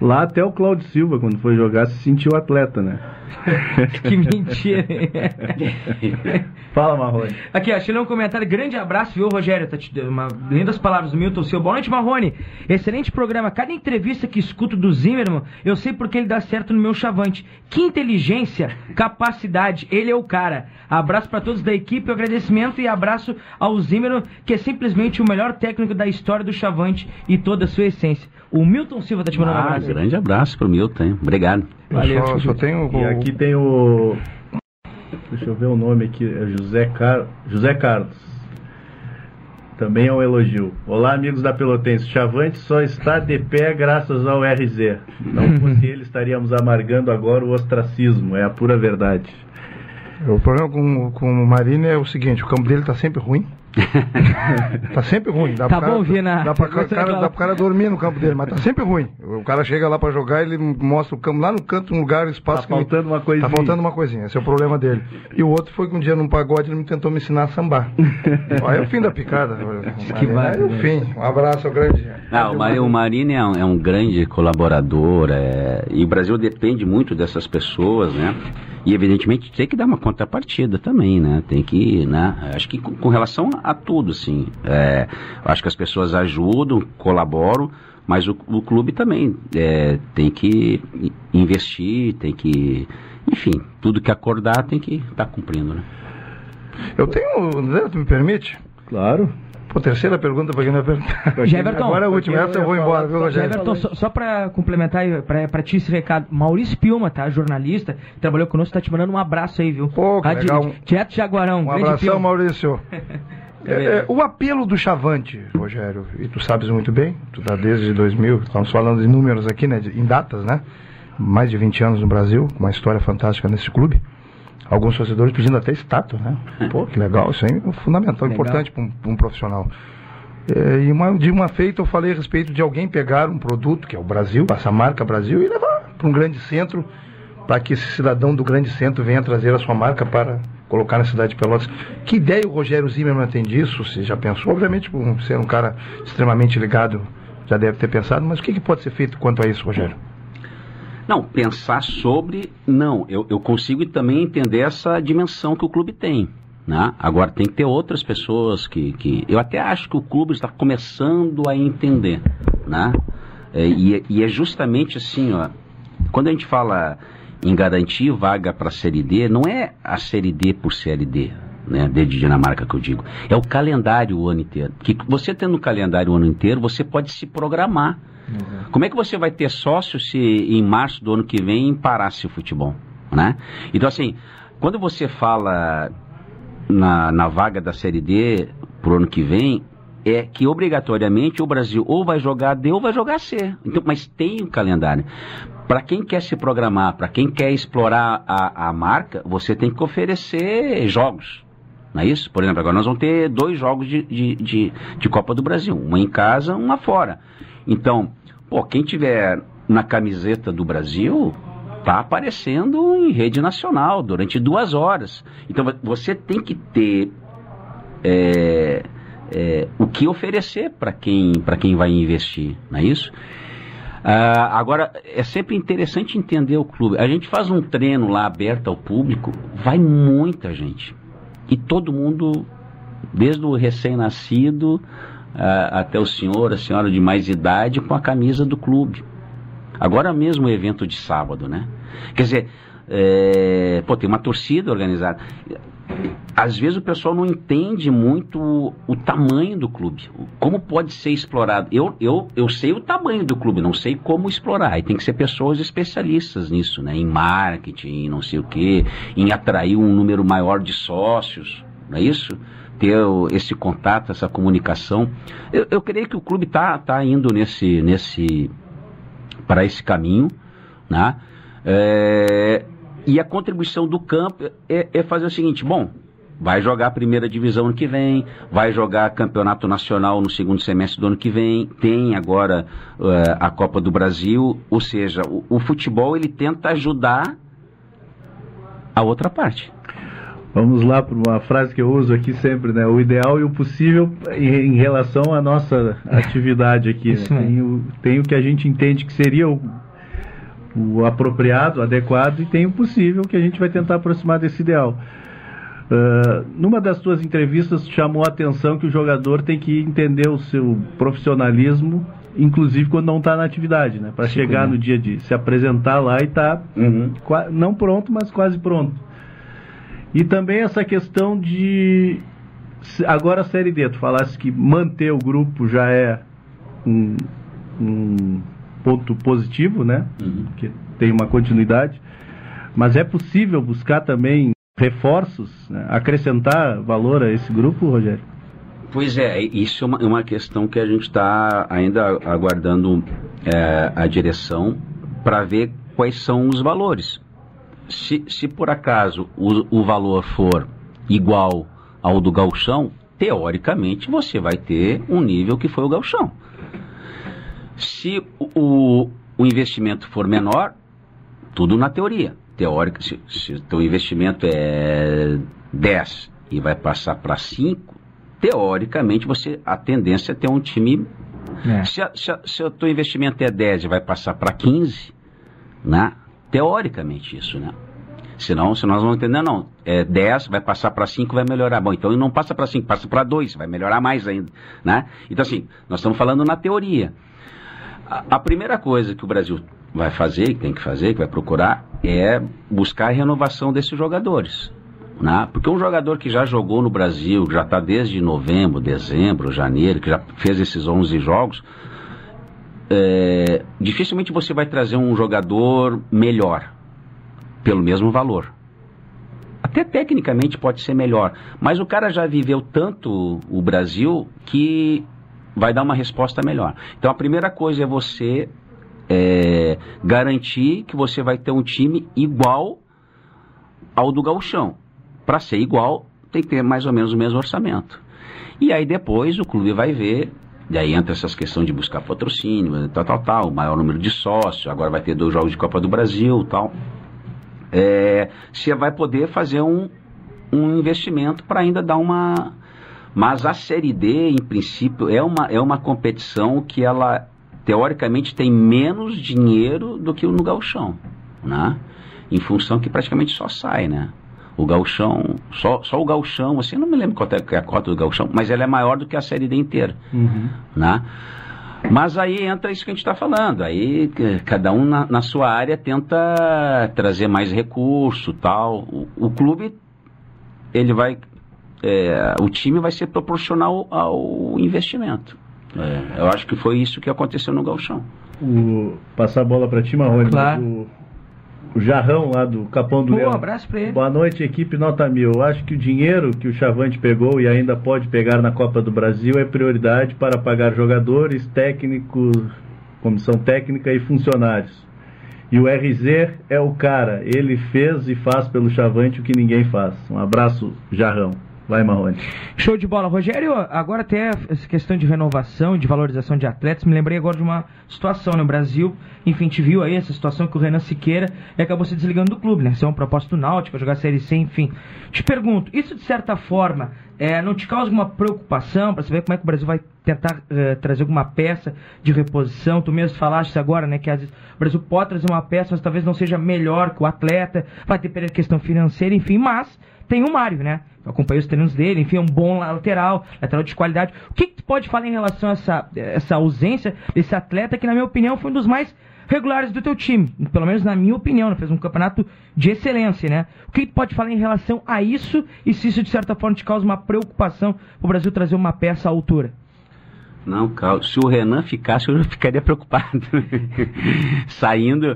Lá até o Claudio Silva, quando foi jogar, se sentiu atleta, né? [LAUGHS] que mentira. [LAUGHS] Fala, Marrone. Aqui, achei um comentário. Grande abraço, viu, Rogério? Tá te uma lindas palavras do Milton Seu. Boa noite, Marrone. Excelente programa. Cada entrevista que escuto do Zimmerman, eu sei porque ele dá certo no meu chavante. Que inteligência, capacidade. Ele é o cara. Abraço para todos da equipe, agradecimento e abraço ao Zimmerman, que é simplesmente o melhor técnico da história do chavante e toda a sua essência. O Milton Silva tá te mandando um abraço. Grande abraço pro Milton, hein? Obrigado. Valeu. Só, só tenho... E aqui tem o. Deixa eu ver o nome aqui. É José, Car... José Carlos. Também é um elogio. Olá, amigos da Pelotense. Chavante só está de pé graças ao RZ. Não [LAUGHS] fosse ele, estaríamos amargando agora o ostracismo. É a pura verdade. O problema com, com o Marinho é o seguinte: o campo dele está sempre ruim. [LAUGHS] tá sempre ruim. Dá tá bom, Vina. Dá pra, cara, dá cara dormir no campo dele, mas tá sempre ruim. O cara chega lá pra jogar, ele mostra o campo lá no canto, um lugar, um espaço. Tá faltando ele, uma coisinha. Tá faltando uma coisinha, esse é o problema dele. E o outro foi que um dia num pagode ele me tentou me ensinar a sambar. [LAUGHS] Aí é o fim da picada. que vai, é o fim. Um abraço grande. Não, o, o Marinho é um, é um grande colaborador, é... e o Brasil depende muito dessas pessoas, né? E evidentemente tem que dar uma contrapartida também, né? Tem que, né? Acho que com, com relação a, a, tudo, assim, é, acho que as pessoas ajudam, colaboram, mas o, o clube também é, tem que investir, tem que, enfim, tudo que acordar tem que estar tá cumprindo, né? Eu tenho, Zé, tu me permite? Claro. Pô, terceira pergunta para quem não perguntar. [LAUGHS] Jeverton. Agora a última, essa eu vou embora, viu, Rogério? Jeverton, só, só para complementar, para ti esse recado, Maurício Pilma, tá? Jornalista, trabalhou conosco, tá te mandando um abraço aí, viu? Pô, que legal. Direto de Jaguarão. Um abração, Maurício. [LAUGHS] É, é, o apelo do Chavante, Rogério, e tu sabes muito bem, tu tá desde 2000, estamos falando de números aqui, né, de, em datas, né? mais de 20 anos no Brasil, uma história fantástica nesse clube. Alguns torcedores pedindo até estátua, né? [LAUGHS] Pô, que legal, isso aí é fundamental, Legal. importante para um, um profissional. É, e uma, de uma feita eu falei a respeito de alguém pegar um produto, que é o Brasil, essa marca Brasil, e levar para um grande centro, para que esse cidadão do grande centro venha trazer a sua marca para colocar na cidade de Pelotas. Que ideia o Rogério Zimmermann tem disso? Você já pensou? Obviamente, por ser um cara extremamente ligado, já deve ter pensado, mas o que, que pode ser feito quanto a isso, Rogério? Não, pensar sobre, não. Eu, eu consigo também entender essa dimensão que o clube tem. Né? Agora, tem que ter outras pessoas que, que. Eu até acho que o clube está começando a entender. Né? É, e, é- e é justamente assim, ó. Quando a gente fala em garantir vaga para a Série D, não é a Série D por Série D. Né, de Dinamarca que eu digo, é o calendário o ano inteiro. Que você tendo o calendário o ano inteiro, você pode se programar. Como é que você vai ter sócio se em março do ano que vem parasse o futebol? Né? Então, assim, quando você fala na, na vaga da Série D pro ano que vem, é que obrigatoriamente o Brasil ou vai jogar D ou vai jogar C. Então, mas tem o calendário. Para quem quer se programar, para quem quer explorar a, a marca, você tem que oferecer jogos. Não é isso? Por exemplo, agora nós vamos ter dois jogos de, de, de, de Copa do Brasil, uma em casa, uma fora. Então, pô, quem tiver na camiseta do Brasil tá aparecendo em rede nacional durante duas horas. Então vo- você tem que ter é, é, o que oferecer para quem, quem vai investir, não é isso? Ah, agora, é sempre interessante entender o clube. A gente faz um treino lá aberto ao público, vai muita gente. E todo mundo, desde o recém-nascido ah, até o senhor, a senhora de mais idade, com a camisa do clube. Agora mesmo o evento de sábado, né? Quer dizer, é, pô, tem uma torcida organizada. Às vezes o pessoal não entende muito o, o tamanho do clube, como pode ser explorado. Eu, eu, eu sei o tamanho do clube, não sei como explorar. E tem que ser pessoas especialistas nisso, né? Em marketing, não sei o quê, em atrair um número maior de sócios, não é isso? Ter esse contato, essa comunicação. Eu, eu creio que o clube está tá indo nesse, nesse, para esse caminho, né? É, e a contribuição do campo é, é fazer o seguinte: bom, vai jogar a primeira divisão ano que vem, vai jogar campeonato nacional no segundo semestre do ano que vem, tem agora eh, a Copa do Brasil, ou seja, o, o futebol ele tenta ajudar a outra parte. Vamos lá para uma frase que eu uso aqui sempre, né? O ideal e o possível em, relação à nossa atividade aqui. né? Tem, o, tem o que a gente entende que seria o, o apropriado, o adequado, e tem o possível que a gente vai tentar aproximar desse ideal. Ah, numa das suas entrevistas chamou a atenção que o jogador tem que entender o seu profissionalismo, inclusive quando não está na atividade, né? Para chegar né? no dia de se apresentar lá e estar qua- não pronto, mas quase pronto. E também essa questão de. Agora a Série D, tu falasse que manter o grupo já é um, um ponto positivo, né? Que tem uma continuidade. Mas é possível buscar também reforços, né? acrescentar valor a esse grupo, Rogério? Pois é, isso é uma, é uma questão que a gente está ainda aguardando é, a direção para ver quais são os valores. Se, se por acaso o, o valor for igual ao do galchão, teoricamente você vai ter um nível que foi o galchão. Se o, o, investimento for menor, tudo na teoria. Teórica, se, se o teu investimento é 10 e vai passar para 5, teoricamente você a tendência é ter um time. É. Se, a- se, a- se o teu investimento é 10 e vai passar para 15, né? Teoricamente isso, né? Senão, se nós vamos entender, não, é 10, vai passar para 5, vai melhorar. Bom, então não passa para 5, passa para 2, vai melhorar mais ainda, né? Então assim, nós estamos falando na teoria. A, primeira coisa que o Brasil vai fazer, que tem que fazer, que vai procurar, é buscar a renovação desses jogadores. Né? Porque um jogador que já jogou no Brasil, já está desde novembro, dezembro, janeiro, que já fez esses 11 jogos, é, dificilmente você vai trazer um jogador melhor, pelo mesmo valor. Até tecnicamente pode ser melhor, mas o cara já viveu tanto o Brasil que vai dar uma resposta melhor. Então a primeira coisa é você é, garantir que você vai ter um time igual ao do gauchão. Para ser igual, tem que ter mais ou menos o mesmo orçamento. E aí depois o clube vai ver, e aí entra essas questões de buscar patrocínio, tal, tal, tal, maior número de sócios, agora vai ter dois jogos de Copa do Brasil tal. É, se vai poder fazer um, um investimento para ainda dar uma. Mas a Série D, em princípio, é uma, é uma competição que ela teoricamente tem menos dinheiro do que o no Galchão, né? Em função que praticamente só sai, né? O galchão, só, só o galchão, assim, não me lembro qual é a cota do galchão, mas ela é maior do que a série D inteira, uhum. né? Mas aí entra isso que a gente está falando. Aí cada um na, na, sua área tenta trazer mais recurso, tal. O, o clube ele vai, é, o time vai ser proporcional ao investimento. É, eu acho que foi isso que aconteceu no Galchão. O, passar a bola para ti, Marrone. Claro. O, o Jarrão lá do Capão do Pô, Leão. Um abraço pra ele. Boa noite, equipe Nota Mil. Eu acho que o dinheiro que o Chavante pegou e ainda pode pegar na Copa do Brasil é prioridade para pagar jogadores, técnicos, comissão técnica e funcionários. E o RZ é o cara. Ele fez e faz pelo Chavante o que ninguém faz. Um abraço, Jarrão. Vai, Marrone. Show de bola. Rogério, agora até essa questão de renovação de valorização de atletas, me lembrei agora de uma situação no Brasil. Enfim, gente viu aí essa situação que o Renan Siqueira acabou se desligando do clube, né? Isso é um propósito náutico, jogar Série C, enfim. Te pergunto, isso de certa forma é, não te causa alguma preocupação para saber como é que o Brasil vai tentar uh, trazer alguma peça de reposição? Tu mesmo falaste agora, né, que às vezes o Brasil pode trazer uma peça, mas talvez não seja melhor que o atleta, vai ter questão financeira, enfim, mas tem o Mário, né? Eu acompanhei os treinos dele, enfim, é um bom lateral, lateral de qualidade. O que, que tu pode falar em relação a essa, essa ausência desse atleta que, na minha opinião, foi um dos mais regulares do teu time, pelo menos na minha opinião, né? fez um campeonato de excelência, né? O que pode falar em relação a isso e se isso de certa forma te causa uma preocupação o Brasil trazer uma peça à altura? Não, se o Renan ficasse, eu ficaria preocupado. [LAUGHS] Saindo.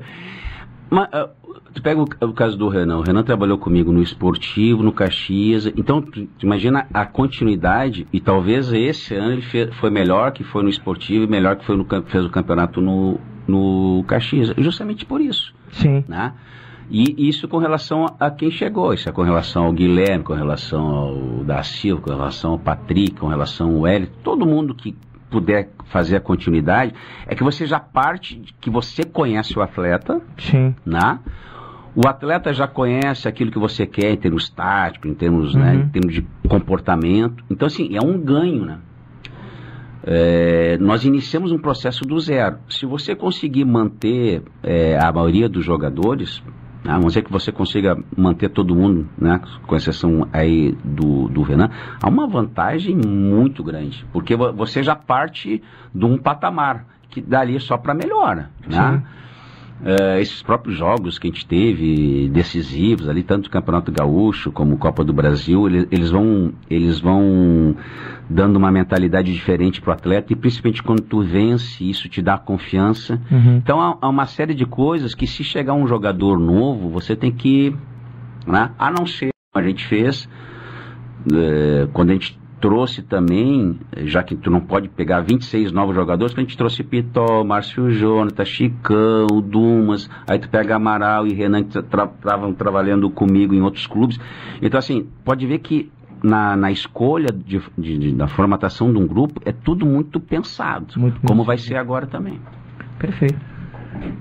Mas, uh, tu pega o, o, caso do Renan. O Renan trabalhou comigo no esportivo, no Caxias. Então, tu, tu imagina a continuidade. E talvez esse ano ele foi melhor que foi no esportivo e melhor que foi no, fez o campeonato no, no Caxias. Justamente por isso. Sim. Né? E isso com relação a quem chegou, isso é com relação ao Guilherme, com relação ao da Silva, com relação ao Patrick, com relação ao Hélio, todo mundo que puder fazer a continuidade, é que você já parte de que você conhece o atleta, Sim. né? O atleta já conhece aquilo que você quer em termos táticos, em termos, né, uhum. né, em termos de comportamento. Então, assim, é um ganho, né? É, nós iniciamos um processo do zero. Se você conseguir manter é, a maioria dos jogadores, a não ser que você consiga manter todo mundo, né, com exceção aí do, do Renan, há uma vantagem muito grande, porque você já parte de um patamar que dali só para melhora, né? Uh, esses próprios jogos que a gente teve decisivos ali, tanto o Campeonato Gaúcho como Copa do Brasil, eles, eles vão eles vão dando uma mentalidade diferente para o atleta e principalmente quando tu vence, isso te dá confiança. Uhum. Então há, há, uma série de coisas que se chegar um jogador novo, você tem que, né, a não ser como a gente fez, é, quando a gente trouxe também, já que tu não pode pegar 26 novos jogadores, a gente trouxe Pitó, Márcio Jonathan, Chicão, Dumas, aí tu pega Amaral e Renan que estavam trabalhando comigo em outros clubes. Então assim, pode ver que na, na escolha de, de, de, da formatação de um grupo é tudo muito pensado, muito como vai ser agora também. Perfeito.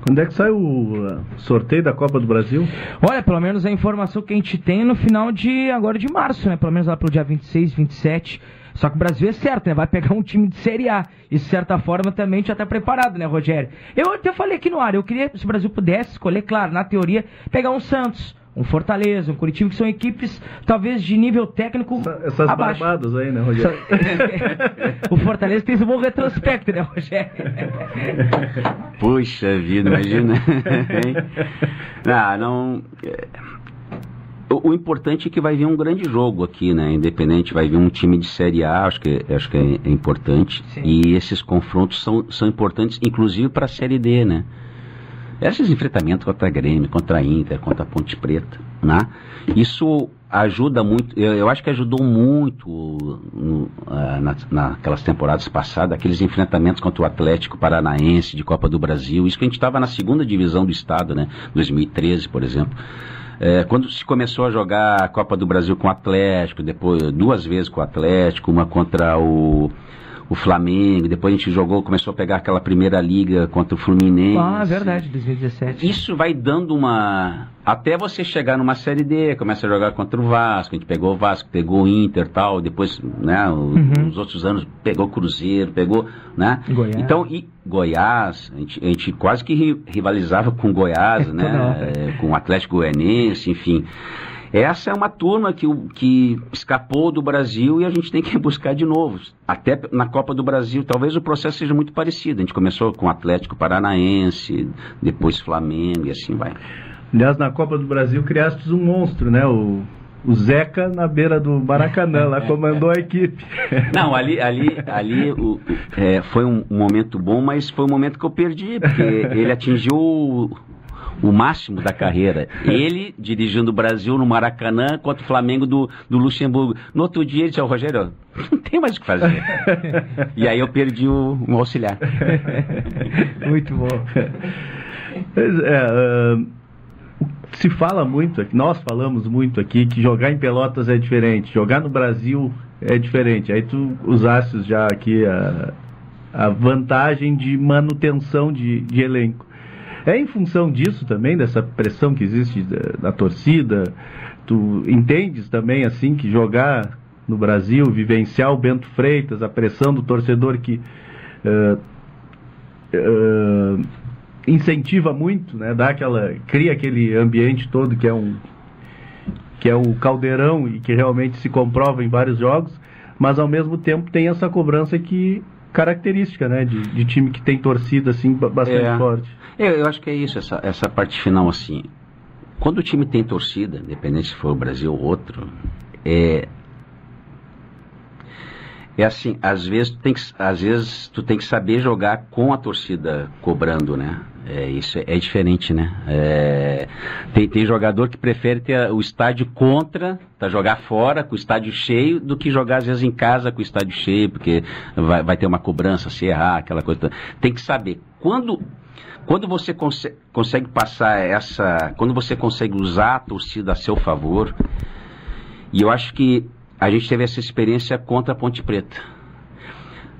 Quando é que sai o sorteio da Copa do Brasil? Olha, pelo menos a informação que a gente tem no final de agora de março, né? Pelo menos lá pelo dia 26, 27. Só que o Brasil é certo, né? Vai pegar um time de Série A. E de certa forma também já está preparado, né, Rogério? Eu até falei aqui no ar, eu queria, se o Brasil pudesse escolher, claro, na teoria, pegar um Santos, um Fortaleza, um Curitiba, que são equipes talvez de nível técnico Essa, Essas abaixo. barbadas aí, né, Rogério? [LAUGHS] o Fortaleza tem um bom retrospecto, né, Rogério? Puxa vida, imagina. ah, não... O, o, importante é que vai vir um grande jogo aqui, né? Independente, vai vir um time de Série A, acho que, acho que é, é importante. Sim. E esses confrontos são, são importantes, inclusive para a Série D, né? Esses enfrentamentos contra a Grêmio, contra a Inter, contra a Ponte Preta, né? Isso ajuda muito, eu, eu, acho que ajudou muito no, uh, na, naquelas temporadas passadas, aqueles enfrentamentos contra o Atlético Paranaense de Copa do Brasil, isso que a gente estava na segunda divisão do estado, né, 2013, por exemplo. É, quando se começou a jogar a Copa do Brasil com o Atlético, depois duas vezes com o Atlético, uma contra o o Flamengo, depois a gente jogou, começou a pegar aquela primeira liga contra o Fluminense. Ah, verdade, 2017. Isso vai dando uma. Até você chegar numa série D, começa a jogar contra o Vasco, a gente pegou o Vasco, pegou o Inter tal, depois, né, uhum. os outros anos pegou o Cruzeiro, pegou, né? Goiás. Então, e Goiás, a gente, a gente quase que rivalizava com Goiás, né? É, com o Atlético Goianense, enfim. Essa é uma turma que, que escapou do Brasil e a gente tem que [LAUGHS] buscar de novo. Até na Copa do Brasil, talvez o processo seja muito parecido. A gente começou com o Atlético Paranaense, depois Flamengo e assim vai. Aliás, na Copa do Brasil criaste um monstro, né? O, o Zeca na beira do Maracanã, lá comandou a equipe. [LAUGHS] Não, ali, ali, ali o, é, foi um momento bom, mas foi um momento que eu perdi, porque ele atingiu o máximo da carreira. Ele dirigindo o Brasil no Maracanã contra o Flamengo do, do Luxemburgo. No outro dia ele disse, Rogério, [LAUGHS] não tem mais o que fazer. [LAUGHS] e aí eu perdi o, o auxiliar. [LAUGHS] Muito bom. É, uh, se fala muito, nós falamos muito aqui que jogar em Pelotas é diferente, jogar no Brasil é diferente. Aí tu usaste já aqui a, a vantagem de manutenção de, de elenco. É em função disso também, dessa pressão que existe da, da torcida? Tu entendes também assim que jogar no Brasil, vivenciar o Bento Freitas, a pressão do torcedor que uh, uh, incentiva muito, né? Dá aquela, cria aquele ambiente todo que é um que é o caldeirão e que realmente se comprova em vários jogos, mas ao mesmo tempo tem essa cobrança que característica, né, de, de time que tem torcida assim bastante é. forte. Eu, eu acho que é isso, essa, essa parte final, assim. Quando o time tem torcida, independente se for o Brasil ou outro, é. É assim, às vezes, tu tem que, às vezes tu tem que saber jogar com a torcida cobrando, né? É, isso é, é diferente, né? É, tem, tem jogador que prefere ter o estádio contra, tá, jogar fora com o estádio cheio, do que jogar às vezes em casa com o estádio cheio, porque vai, vai ter uma cobrança se errar, aquela coisa. Tem que saber. Quando quando você conse consegue passar essa. Quando você consegue usar a torcida a seu favor, e eu acho que a gente teve essa experiência contra a Ponte Preta.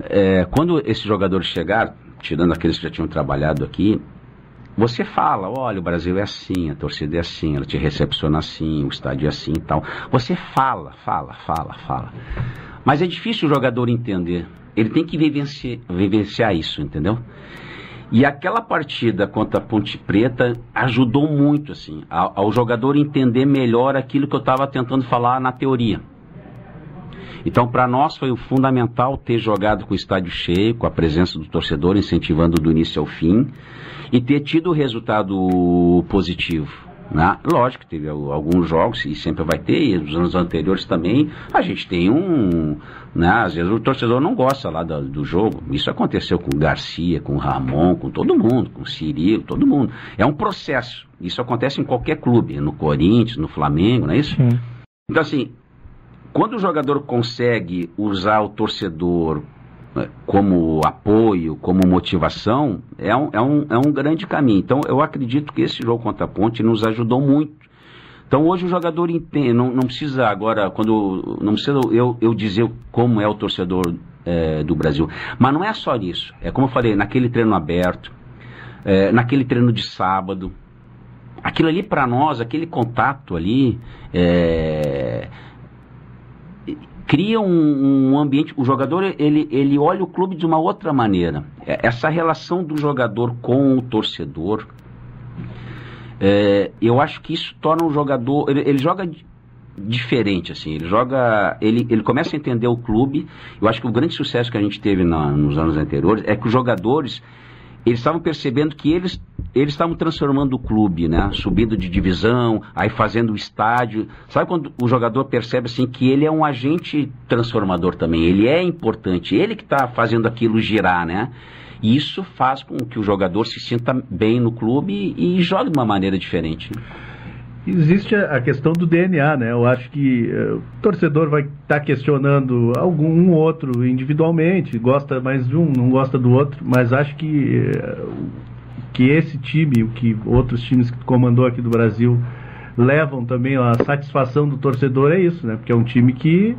É, quando esses jogadores chegaram, tirando aqueles que já tinham trabalhado aqui, você fala, olha, o Brasil é assim, a torcida é assim, ela te recepciona assim, o estádio é assim e tal. Você fala, fala, fala, fala. Mas é difícil o jogador entender. Ele tem que vivenciar, vivenciar isso, entendeu? E aquela partida contra a Ponte Preta ajudou muito, assim, ao, ao jogador entender melhor aquilo que eu estava tentando falar na teoria. Então, para nós foi fundamental ter jogado com o estádio cheio, com a presença do torcedor incentivando do início ao fim e ter tido o resultado positivo. Né? Lógico, teve alguns jogos, e sempre vai ter, e nos anos anteriores também, a gente tem um. Né? Às vezes o torcedor não gosta lá do, do jogo. Isso aconteceu com o Garcia, com o Ramon, com todo mundo, com o Cirilo, todo mundo. É um processo. Isso acontece em qualquer clube, no Corinthians, no Flamengo, não é isso? Sim. Então, assim, quando o jogador consegue usar o torcedor né, como apoio, como motivação, é um, é, um, é um grande caminho. Então, eu acredito que esse jogo contra a Ponte nos ajudou muito. Então, hoje o jogador entende, não, não precisa agora, quando não precisa eu, eu dizer como é o torcedor é, do Brasil. Mas não é só isso. É como eu falei, naquele treino aberto, é, naquele treino de sábado, aquilo ali para nós, aquele contato ali, é, cria um, um, ambiente. O jogador ele, ele olha o clube de uma outra maneira. É, essa relação do jogador com o torcedor, é, eu acho que isso torna um jogador. Ele, ele, joga diferente, assim. Ele joga. Ele, ele começa a entender o clube. Eu acho que o grande sucesso que a gente teve na, nos anos anteriores é que os jogadores eles estavam percebendo que eles eles estavam transformando o clube, né? Subindo de divisão, aí fazendo o estádio. Sabe quando o jogador percebe assim que ele é um agente transformador também? Ele é importante, ele que está fazendo aquilo girar, né? E isso faz com que o jogador se sinta bem no clube e, e jogue de uma maneira diferente. Né? Existe a questão do DNA, né? Eu acho que uh, o torcedor vai estar tá questionando algum um outro individualmente, gosta mais de um, não gosta do outro, mas acho que uh, que esse time, o que outros times que comandou aqui do Brasil levam também a satisfação do torcedor é isso, né? Porque é um time que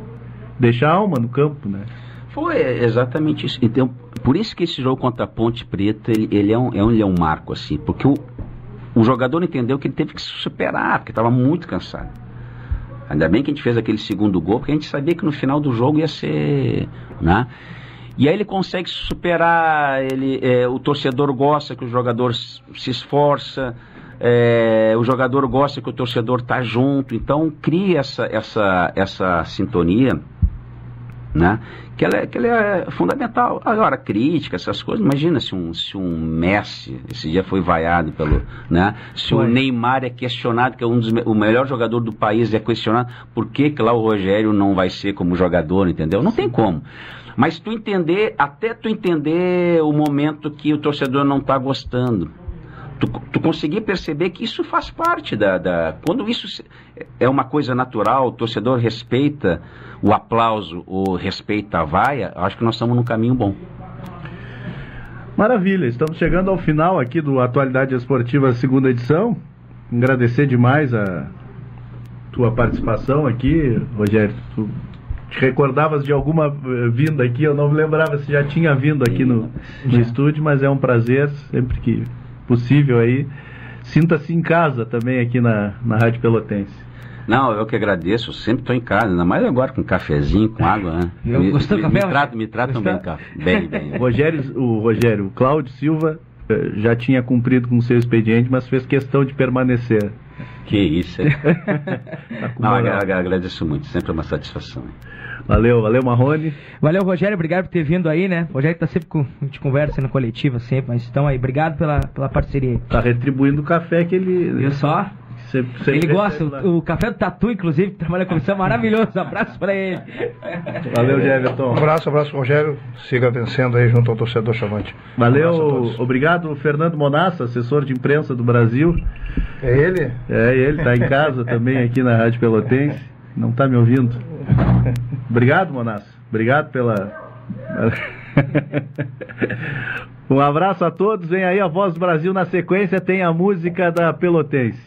deixa a alma no campo, né? Foi exatamente isso. Então, por isso que esse jogo contra a Ponte Preta ele, ele é, um, é, um, ele é um marco assim, porque o, o jogador entendeu que ele teve que se superar, porque estava muito cansado. Ainda bem que a gente fez aquele segundo gol, porque a gente sabia que no final do jogo ia ser. Né? E aí ele consegue se superar, ele, é, o torcedor gosta que o jogador se esforça, é, o jogador gosta que o torcedor está junto, então cria essa, essa, essa sintonia né? Que ela, é, que ela é fundamental. Agora, crítica, essas coisas, imagina se um, se um Messi, esse dia foi vaiado pelo, né? Se o Neymar é questionado, que é um dos, o melhor jogador do país, é questionado, por que, que lá o Rogério não vai ser como jogador, entendeu? Não tem como. Mas tu entender, até tu entender o momento que o torcedor não está gostando. Tu, tu conseguir perceber que isso faz parte da, da. Quando isso é uma coisa natural, o torcedor respeita o aplauso, o respeito à vaia, acho que nós estamos num caminho bom. Maravilha, estamos chegando ao final aqui do Atualidade Esportiva segunda edição. Agradecer demais a tua participação aqui, Rogério. Tu te recordavas de alguma eh, vinda aqui, eu não me lembrava se já tinha vindo aqui no, no estúdio, mas é um prazer, sempre que possível aí. Sinta-se em casa também aqui na, na Rádio Pelotense. Não, eu que agradeço, eu sempre estou em casa, ainda mais agora com cafezinho, com água, né? [LAUGHS] Eu me, gostou me, café? Me, tratam, me tratam bem, bem, bem. O [LAUGHS] Rogério, o Rogério, o Cláudio Silva eh, já tinha cumprido com o seu expediente, mas fez questão de permanecer. Que isso, é? [LAUGHS] tá Não, agradeço muito, sempre é uma satisfação. Valeu, valeu Marrone. Valeu, Rogério, obrigado por ter vindo aí, né? O Rogério tá sempre com, a gente conversa na coletiva, sempre, mas então aí, obrigado pela, pela parceria aí. Tá retribuindo o café que ele. Viu só? ele gosta, o, o, café do Tatu, inclusive, que trabalha com é maravilhoso. Um abraço para ele. Valeu, Jefferson. Um abraço, abraço, Rogério. Siga vencendo aí junto ao torcedor chamante. Valeu, um obrigado, Fernando Monassa, assessor de imprensa do Brasil. É ele? É ele, tá em casa também aqui na Rádio Pelotense. Não tá me ouvindo? Obrigado, Monassa. Obrigado pela. [LAUGHS] Um abraço a todos. Vem aí a Voz do Brasil na sequência. Tem a música da Pelotense.